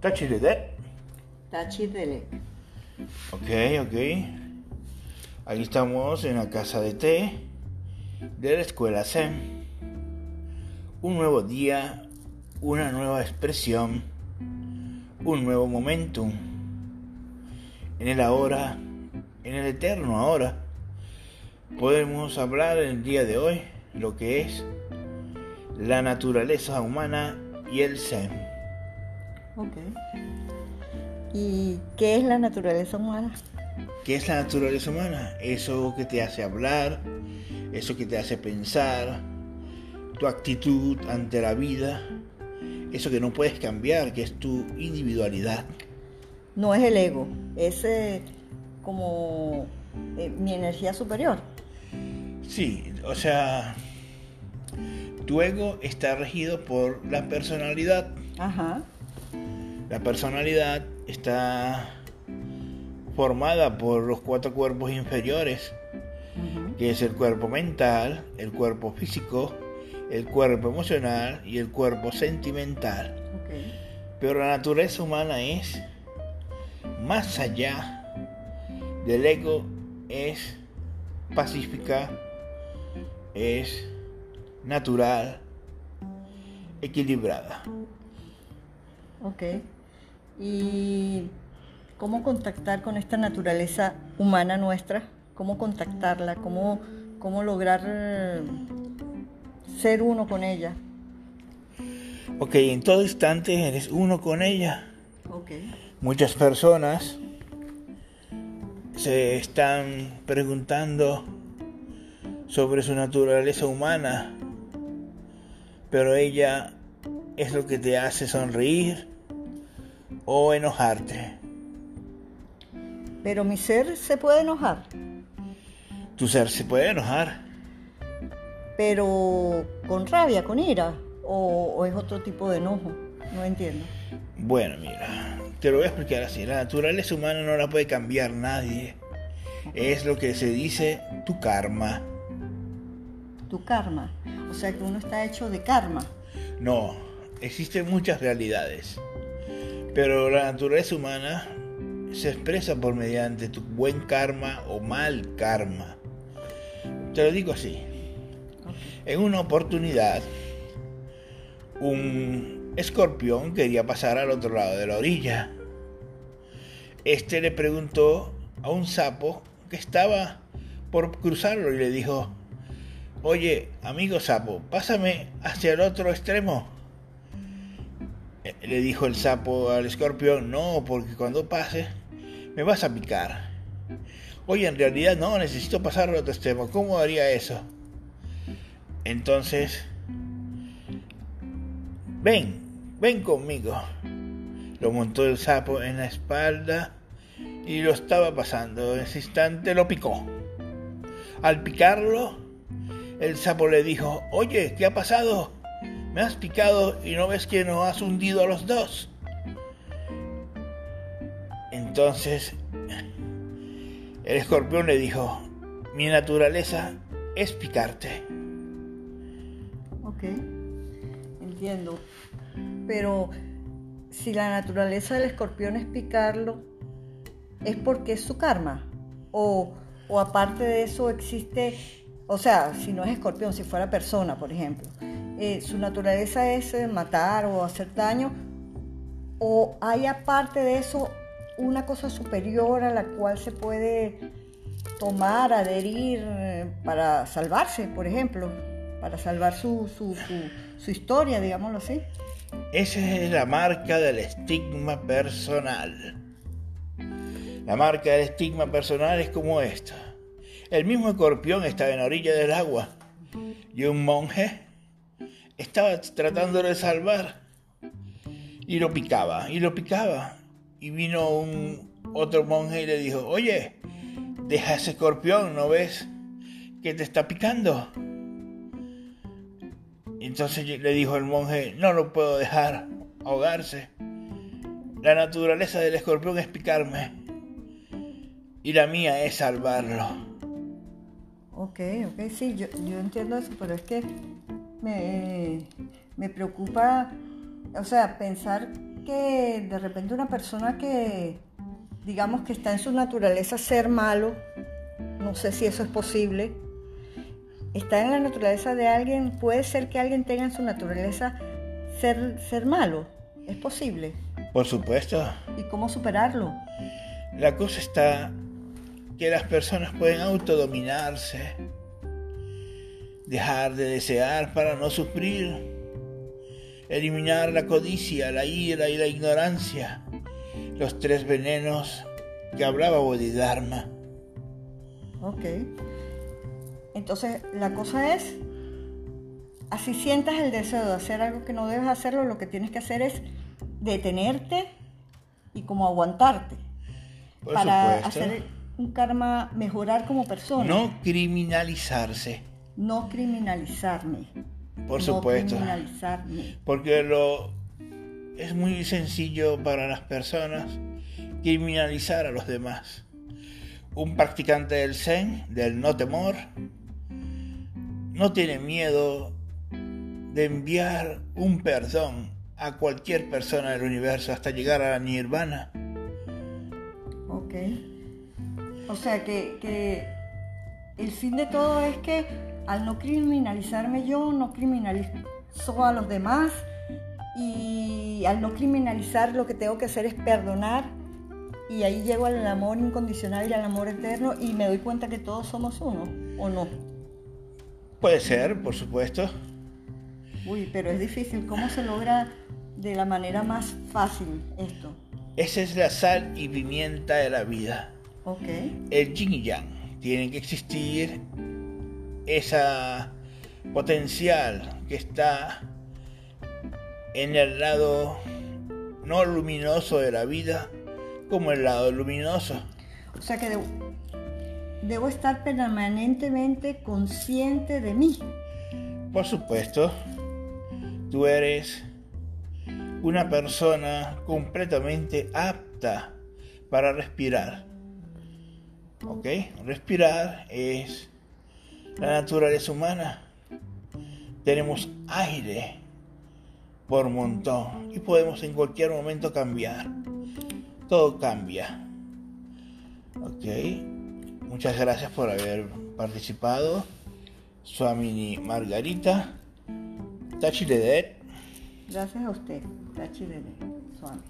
Tachi de det. Tachi Delec. Ok, ok. Ahí estamos en la casa de té de la escuela Zen. Un nuevo día, una nueva expresión, un nuevo momentum. En el ahora, en el eterno ahora, podemos hablar el día de hoy lo que es la naturaleza humana y el Zen. Ok. ¿Y qué es la naturaleza humana? ¿Qué es la naturaleza humana? Eso que te hace hablar, eso que te hace pensar, tu actitud ante la vida, eso que no puedes cambiar, que es tu individualidad. No es el ego, es eh, como eh, mi energía superior. Sí, o sea, tu ego está regido por la personalidad. Ajá. La personalidad está formada por los cuatro cuerpos inferiores, que es el cuerpo mental, el cuerpo físico, el cuerpo emocional y el cuerpo sentimental. Pero la naturaleza humana es más allá del ego, es pacífica, es natural, equilibrada. Ok. ¿Y cómo contactar con esta naturaleza humana nuestra? ¿Cómo contactarla? ¿Cómo, cómo lograr eh, ser uno con ella? Ok, en todo instante eres uno con ella. Ok. Muchas personas se están preguntando sobre su naturaleza humana, pero ella es lo que te hace sonreír o enojarte. Pero mi ser se puede enojar, Tu ser se puede enojar. pero con rabia, con ira, o, o es otro tipo de enojo. No entiendo. Bueno, mira, te lo voy a explicar así. La naturaleza humana no la puede cambiar nadie. Es lo que se dice tu karma. Tu karma. O sea que uno está hecho de karma. No, existen muchas realidades. Pero la naturaleza humana se expresa por mediante tu buen karma o mal karma. Te lo digo así. En una oportunidad, un escorpión quería pasar al otro lado de la orilla. Este le preguntó a un sapo que estaba por cruzarlo y le dijo, Oye, amigo sapo, pásame hacia el otro extremo. Le dijo el sapo al escorpión, no, porque cuando pase me vas a picar. Oye, en realidad no, necesito pasar al otro extremo. ¿Cómo haría eso? Entonces, ven, ven conmigo. Lo montó el sapo en la espalda y lo estaba pasando. En ese instante lo picó. Al picarlo, el sapo le dijo, oye, ¿qué ha pasado? Me has picado y no ves que nos has hundido a los dos. Entonces, el escorpión le dijo, mi naturaleza es picarte. Ok, entiendo. Pero si la naturaleza del escorpión es picarlo, ¿es porque es su karma? O, o aparte de eso existe, o sea, si no es escorpión, si fuera persona, por ejemplo, eh, su naturaleza es eh, matar o hacer daño, o hay aparte de eso una cosa superior a la cual se puede tomar, adherir eh, para salvarse, por ejemplo, para salvar su, su, su, historia, digámoslo así. Esa es la marca del estigma personal. La marca del estigma personal es como esta. El mismo escorpión estaba en la orilla del agua y un monje estaba tratando de salvar y lo picaba y lo picaba y vino un otro monje y le dijo, oye, deja ese escorpión, ¿no ves que te está picando? Entonces le dijo el monje, no lo puedo dejar ahogarse. La naturaleza del escorpión es picarme y la mía es salvarlo. Ok, ok, sí, yo, yo entiendo eso, pero es que me, me preocupa, o sea, pensar que de repente una persona que, digamos que está en su naturaleza ser malo, no sé si eso es posible, está en la naturaleza de alguien, puede ser que alguien tenga en su naturaleza ser, ser malo, es posible. Por supuesto. ¿Y cómo superarlo? La cosa está que las personas pueden autodominarse, dejar de desear para no sufrir, eliminar la codicia, la ira y la ignorancia, los tres venenos que hablaba Bodhidharma. Ok. Entonces, la cosa es, así sientas el deseo de hacer algo que no debes hacerlo, lo que tienes que hacer es detenerte y como aguantarte para hacer un karma, mejorar como persona. No criminalizarse. No criminalizarme. Por supuesto. No criminalizarme. Porque lo es muy sencillo para las personas criminalizar a los demás. Un practicante del Zen, del no temor, no tiene miedo de enviar un perdón a cualquier persona del universo hasta llegar a la nirvana. Ok. O sea que, el fin de todo es que al no criminalizarme yo, no criminalizo a los demás y al no criminalizar lo que tengo que hacer es perdonar y ahí llego al amor incondicional y al amor eterno y me doy cuenta que todos somos uno, ¿o no? Puede ser, por supuesto. Uy, pero es difícil. ¿Cómo se logra de la manera más fácil esto? Esa es la sal y pimienta de la vida. Ok. El yin y yang. Tiene que existir esa potencial que está en el lado no luminoso de la vida como el lado luminoso. O sea que debo estar permanentemente consciente de mí. Por supuesto, tú eres una persona completamente apta para respirar. ¿Ok? Respirar es la naturaleza humana. Tenemos aire por montón y podemos en cualquier momento cambiar. Todo cambia. ¿Ok? Muchas gracias por haber participado. Suamini Margarita. Tachi Gracias a usted, Tachi Swami.